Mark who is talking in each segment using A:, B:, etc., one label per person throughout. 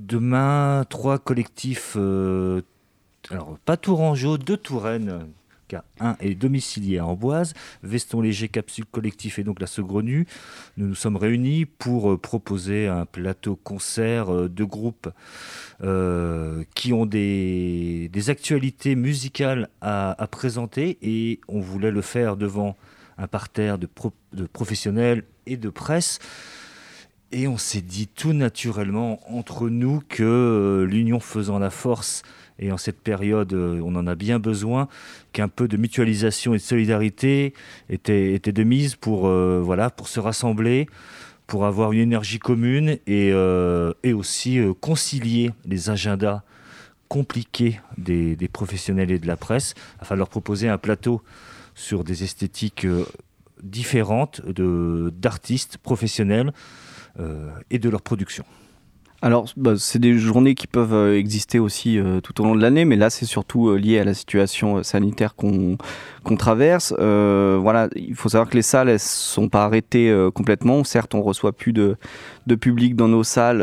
A: demain, trois collectifs, alors pas Tourangeau, deux Touraine, car un est domicilié à Amboise, Veston Léger Capsule Collectif et donc la Saugrenue. Nous nous sommes réunis pour proposer un plateau concert de groupes qui ont des, actualités musicales à, présenter et on voulait le faire devant un parterre de professionnels et de presse. Et on s'est dit tout naturellement entre nous que euh, l'union faisant la force, et en cette période euh, on en a bien besoin, qu'un peu de mutualisation et de solidarité était, était de mise pour, euh, voilà, pour se rassembler, pour avoir une énergie commune et, et aussi concilier les agendas compliqués des, des, professionnels et de la presse, afin de leur proposer un plateau sur des esthétiques différentes d'artistes professionnels et de leur production.
B: Alors, bah, c'est des journées qui peuvent euh, exister aussi euh, tout au long de l'année, mais là, c'est surtout lié à la situation sanitaire qu'on traverse. voilà, il faut savoir que les salles, elles sont pas arrêtées complètement. Certes, on reçoit plus de, public dans nos salles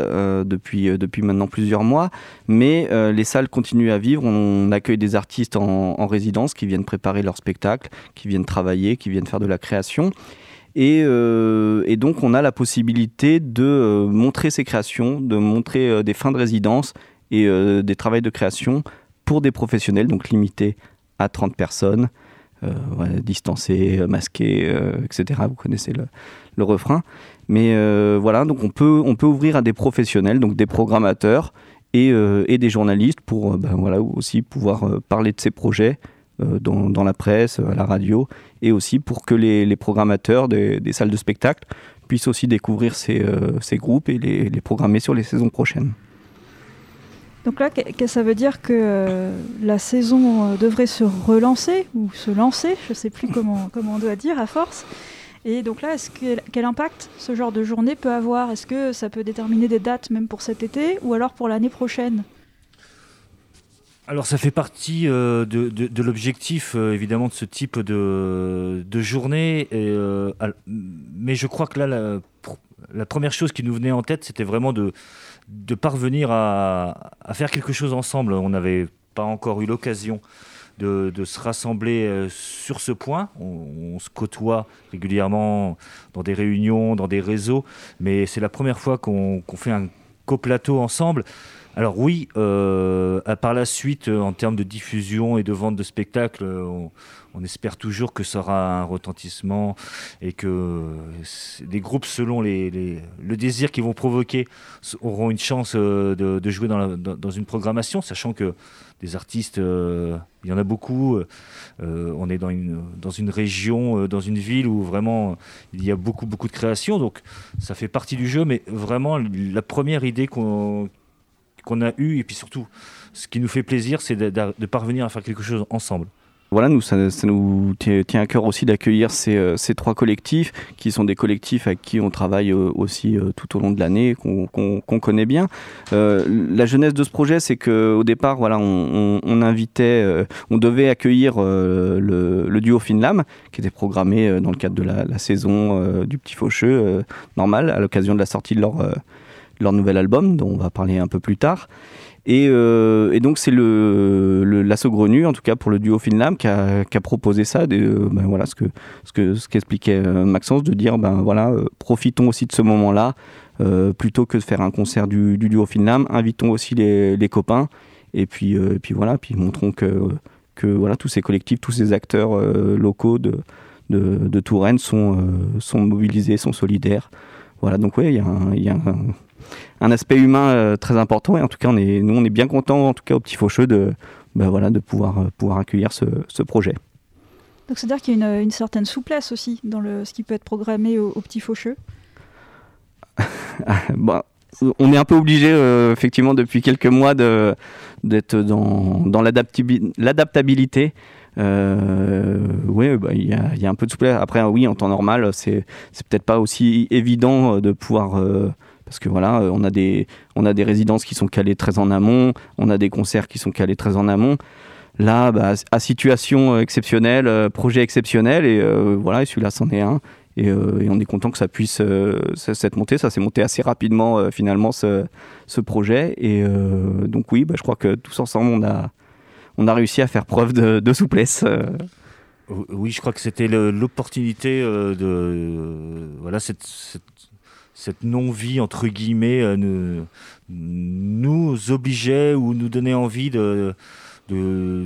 B: depuis, depuis maintenant plusieurs mois, mais les salles continuent à vivre. On accueille des artistes en, en résidence qui viennent préparer leur spectacle, qui viennent travailler, qui viennent faire de la création. Euh, et, donc, on a la possibilité de euh, montrer ses créations, de montrer euh, des fins de résidence et des travaux de création pour des professionnels, donc limités à 30 personnes, distancés, masqués, etc. Vous connaissez le, refrain. Mais voilà, donc on peut, on peut ouvrir à des professionnels, donc des programmateurs et, des journalistes pour ben voilà, aussi pouvoir parler de ces projets dans, la presse, à la radio et aussi pour que les, programmateurs des, salles de spectacle puissent aussi découvrir ces, euh, groupes et les, programmer sur les saisons prochaines.
C: Donc là, ça veut dire que euh, la saison euh, devrait se relancer ou se lancer, je ne sais plus comment, comment on doit dire à force. Et donc là, est-ce que, quel impact ce genre de journée peut avoir? Est-ce que ça peut déterminer des dates même pour cet été ou alors pour l'année prochaine?
A: Alors ça fait partie euh, de, l'objectif euh, évidemment de ce type de, journée, euh, mais je crois que là la, première chose qui nous venait en tête c'était vraiment de, parvenir à, faire quelque chose ensemble. On n'avait pas encore eu l'occasion de, se rassembler sur ce point. On, se côtoie régulièrement dans des réunions, dans des réseaux, mais c'est la première fois qu'on fait un coplateau ensemble. Alors oui, euh, par la suite, euh, en termes de diffusion et de vente de spectacles, euh, on, espère toujours que ça aura un retentissement et que les groupes, selon le désir qu'ils vont provoquer, auront une chance de, jouer dans, une programmation, sachant que des artistes, il y en a beaucoup. on est dans une, dans une région, dans une ville où vraiment il y a beaucoup, beaucoup de créations. Donc ça fait partie du jeu, mais vraiment la première idée qu'on qu'on a eu. Et puis surtout, ce qui nous fait plaisir, c'est de, parvenir à faire quelque chose ensemble.
B: Voilà, nous, ça, nous tient à cœur aussi d'accueillir ces, euh, trois collectifs, qui sont des collectifs avec qui on travaille euh, aussi euh, tout au long de l'année, qu'on connaît bien. la jeunesse de ce projet, c'est qu'au départ, voilà, on, invitait, on devait accueillir le, duo Finlam, qui était programmé dans le cadre de la, saison du Petit Faucheux, normal, à l'occasion de la sortie de leur leur nouvel album, dont on va parler un peu plus tard. Et, euh, donc c'est le, le Grenu, en tout cas pour le duo Finlam, qui a, proposé ça. De, ben voilà ce que ce que ce qu'expliquait euh, Maxence, de dire ben voilà, euh, profitons aussi de ce moment-là, plutôt que de faire un concert du, du duo Finlam, invitons aussi les, copains. Et puis voilà, puis montrons que que voilà tous ces collectifs, tous ces acteurs locaux de, de, de Touraine sont sont mobilisés, sont solidaires. Voilà, donc oui, il y a un, y a un un aspect humain euh, très important. Et en tout cas, on est, nous, on est bien contents, en tout cas au Petit Faucheux, de, ben voilà, de pouvoir, euh, pouvoir accueillir ce, ce projet.
C: Donc, c'est-à-dire qu'il y a une, certaine souplesse aussi dans le, ce qui peut être programmé au, Petit Faucheux?
B: Bah, on est un peu obligé, euh, effectivement, depuis quelques mois, d'être dans, l'adaptabilité. oui, bah, il y, a, un peu de souplesse. Après, oui, en temps normal, c'est peut-être pas aussi évident de pouvoir parce que voilà, euh, on a des, résidences qui sont calées très en amont, on a des concerts qui sont calés très en amont. Là, bah, à situation euh, exceptionnelle, euh, projet exceptionnel, et voilà, celui-là c'en est un. Et, on est content que ça puisse s'être monté. Ça s'est monté assez rapidement finalement ce, projet. Et donc oui, bah, je crois que tous ensemble, on a, on a réussi à faire preuve de, souplesse.
A: Oui, je crois que c'était l'opportunité de voilà cette, cette, non-vie entre guillemets nous, obligeait ou nous donnait envie de,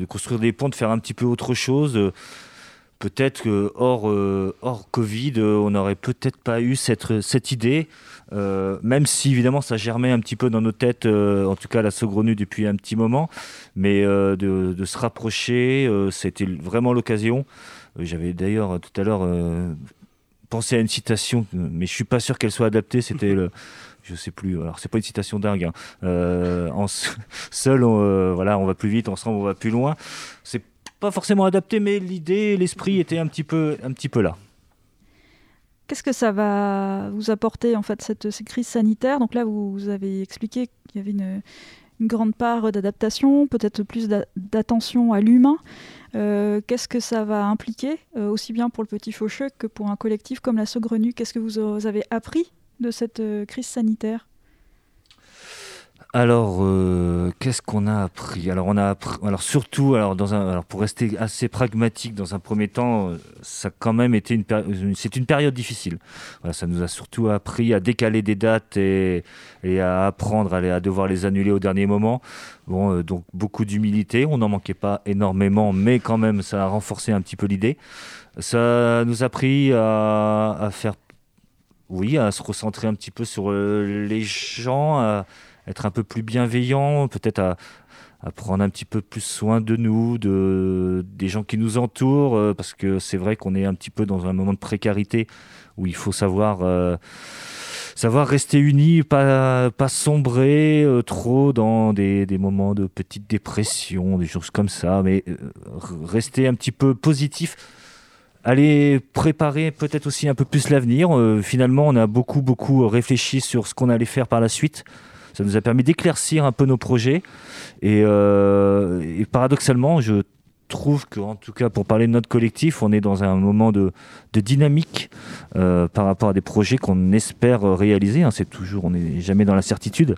A: construire des ponts, de faire un petit peu autre chose. Peut-être que hors, euh, hors Covid, on n'aurait peut-être pas eu cette, cette idée, euh, même si évidemment ça germait un petit peu dans nos têtes, euh, en tout cas la saugrenue depuis un petit moment, mais de, se rapprocher, c'était vraiment l'occasion. J'avais d'ailleurs tout à l'heure pensé à une citation, mais je suis pas sûr qu'elle soit adaptée. C'était le, je sais plus. Alors c'est pas une citation dingue. Hein. Euh, en seul, on, euh, voilà, on va plus vite, ensemble on va plus loin. Pas forcément adapté, mais l'idée, l'esprit était un petit peu, un petit peu là.
C: Qu'est-ce que ça va vous apporter en fait cette, crise sanitaire Donc là, vous, avez expliqué qu'il y avait une, grande part d'adaptation, peut-être plus d'attention à l'humain. Euh, qu'est-ce que ça va impliquer, aussi bien pour le petit faucheux que pour un collectif comme la Saugrenue Qu'est-ce que vous avez appris de cette euh, crise sanitaire?
A: Alors, euh, qu'est-ce qu'on a appris? Alors, on a appris, alors surtout, alors dans un, alors pour rester assez pragmatique, dans un premier temps, euh, ça a quand même été une, c'est une période difficile. Ça nous a surtout appris à décaler des dates et, à apprendre à, à, devoir les annuler au dernier moment. Bon, donc beaucoup d'humilité. On n'en manquait pas énormément, mais quand même, ça a renforcé un petit peu l'idée. Ça nous a appris à, à faire oui, à se recentrer un petit peu sur euh, les gens, à être un peu plus bienveillant, peut-être à, prendre un petit peu plus soin de nous, de, des gens qui nous entourent, euh, parce que c'est vrai qu'on est un petit peu dans un moment de précarité où il faut savoir, euh, savoir rester unis, pas, pas sombrer trop dans des, des, moments de petite dépression, des choses comme ça, mais rester un petit peu positif aller préparer peut-être aussi un peu plus l'avenir. Euh, finalement, on a beaucoup, beaucoup réfléchi sur ce qu'on allait faire par la suite. Ça nous a permis d'éclaircir un peu nos projets. Et, euh, paradoxalement, je trouve qu'en tout cas, pour parler de notre collectif, on est dans un moment de, dynamique euh, par rapport à des projets qu'on espère réaliser. Hein. C'est toujours, on n'est jamais dans la certitude.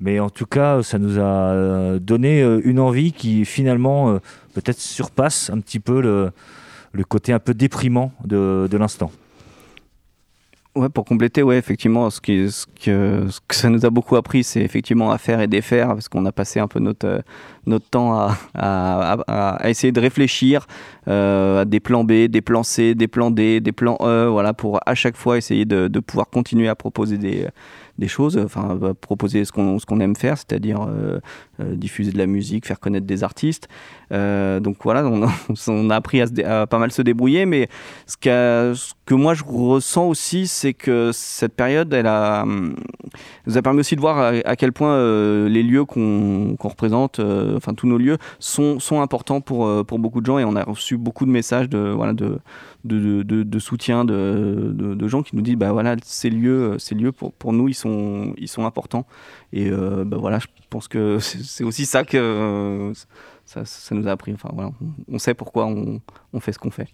A: Mais en tout cas, ça nous a donné une envie qui finalement peut-être surpasse un petit peu le, côté un peu déprimant de l'instant.
B: Ouais, pour compléter, ouais, effectivement, ce, qui, ce, que, ce que ça nous a beaucoup appris, c'est effectivement à faire et défaire, parce qu'on a passé un peu notre, notre temps à, à, à essayer de réfléchir euh, à des plans B, des plans C, des plans D, des plans E, voilà, pour à chaque fois essayer de, de pouvoir continuer à proposer des, des choses, enfin proposer ce qu'on qu'on aime faire, c'est-à-dire euh, euh, diffuser de la musique, faire connaître des artistes. Euh, donc voilà, on a, appris à, pas mal se débrouiller, mais ce, ce, que moi je ressens aussi, c'est que cette période, elle a nous a permis aussi de voir à, quel point les lieux qu'on représente, enfin tous nos lieux, sont, sont importants pour, pour beaucoup de gens et on a reçu beaucoup de messages de voilà de, de, soutien de, de, gens qui nous disent bah voilà ces lieux ces lieux pour, pour nous ils sont ils sont importants. Et euh, bah voilà je pense que c'est aussi ça que ça, ça, nous a appris. Enfin voilà on sait pourquoi on fait ce qu'on fait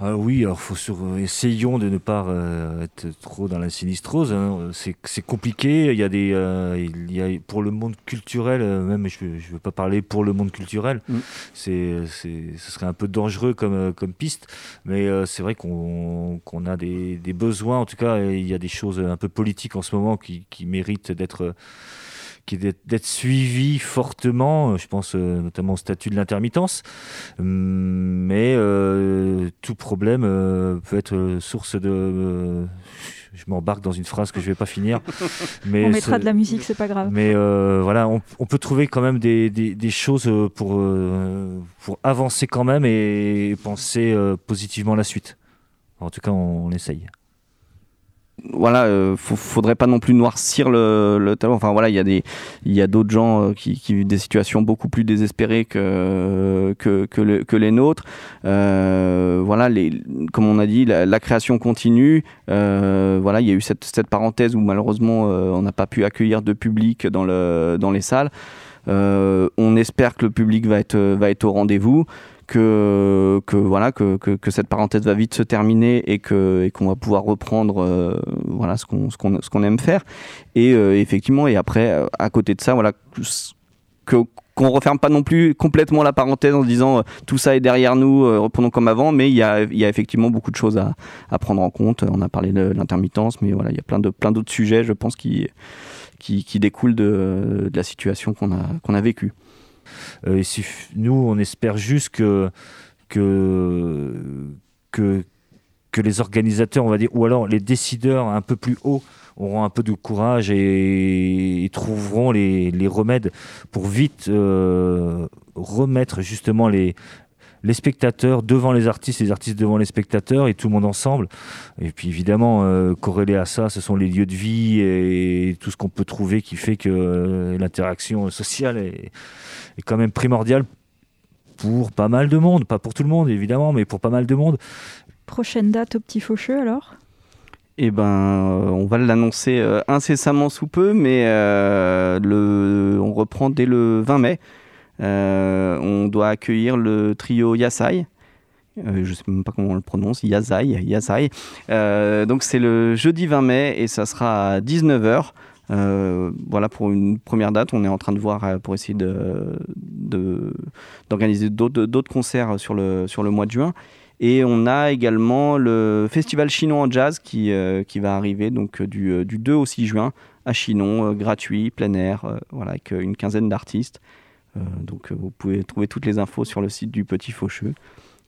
A: ah oui, alors faut sur, euh, essayons de ne pas euh, être trop dans la sinistrose. Hein. C'est compliqué. Il y a des, euh, il y a, pour le monde culturel, même je ne veux pas parler pour le monde culturel. Mm. C'est, ce serait un peu dangereux comme, comme piste, mais c'est vrai qu'on qu'on a des, des, besoins. En tout cas, il y a des choses un peu politiques en ce moment qui, qui méritent d'être d'être suivi fortement, je pense euh, notamment au statut de l'intermittence, hum, mais euh, tout problème euh, peut être source de... je m'embarque dans une phrase que je vais pas finir.
C: Mais on mettra de la musique, c'est pas grave.
A: Mais voilà, on, peut trouver quand même des, des, choses pour, pour avancer quand même et penser positivement la suite. En tout cas, on, on essaye
B: voilà, euh, faudrait pas non plus noircir le, le talent. Enfin voilà, il y a des, il y a d'autres gens euh, qui, vivent des situations beaucoup plus désespérées que que, que, les nôtres. Euh, voilà, comme on a dit, la, création continue. Euh, voilà, il y a eu cette, cette parenthèse où malheureusement on n'a pas pu accueillir de public dans le dans les salles. on espère que le public va être va être au rendez-vous que, voilà que, cette parenthèse va vite se terminer et qu'on va pouvoir reprendre voilà ce qu'on aime faire et effectivement et après à côté de ça voilà que qu'on referme pas non plus complètement la parenthèse en disant euh, tout ça est derrière nous, euh, reprenons comme avant, mais il y a, effectivement beaucoup de choses à, prendre en compte. On a parlé de l'intermittence, mais voilà, il y a plein d'autres sujets, je pense, qui découlent de, la situation qu'on a vécue.
A: Euh, nous, on espère juste que les organisateurs, on va dire, ou alors les décideurs un peu plus hauts auront un peu de courage et, trouveront les, remèdes pour vite euh, remettre justement les, les spectateurs devant les artistes, les artistes devant les spectateurs et tout le monde ensemble. Et puis évidemment, euh, corrélé à ça, ce sont les lieux de vie et tout ce qu'on peut trouver qui fait que euh, l'interaction sociale est, est, quand même primordiale pour pas mal de monde. Pas pour tout le monde évidemment, mais pour pas mal de monde.
C: Prochaine date au Petit Faucheux alors?
B: Eh ben, euh, on va l'annoncer incessamment sous peu, mais euh, le, on reprend dès le 20 mai. On doit accueillir le trio Yasai. je ne sais même pas comment on le prononce, Yasai, Yasai. donc c'est le jeudi 20 mai et ça sera à 19h. voilà pour une première date. On est en train de voir pour essayer d'organiser de, d'autres concerts sur le, sur le mois de juin. Et on a également le Festival Chinon en jazz qui, euh, qui va arriver donc, euh, du, euh, du, 2 au 6 juin à Chinon, gratuit, plein air, voilà, avec une quinzaine d'artistes. Donc vous pouvez trouver toutes les infos sur le site du Petit Faucheux.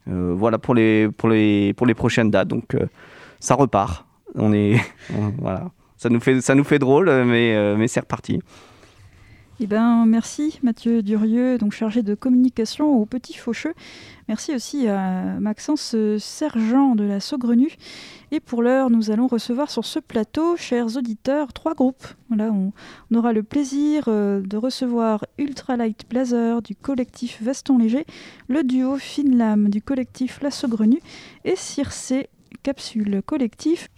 B: voilà pour les, pour, les, pour les prochaines dates. Donc ça repart. On est, voilà. Ça nous fait, ça nous fait drôle, mais, mais c'est reparti.
C: Eh ben, merci Mathieu Durieux, donc chargé de communication au Petit Faucheux. Merci aussi à Maxence Sergent de la Saugrenue. Et pour l'heure, nous allons recevoir sur ce plateau, chers auditeurs, trois groupes. On, aura le plaisir euh, de recevoir Ultralight Blazer du collectif Veston Léger, le duo Finlam du collectif La Saugrenue et Circe Capsule Collectif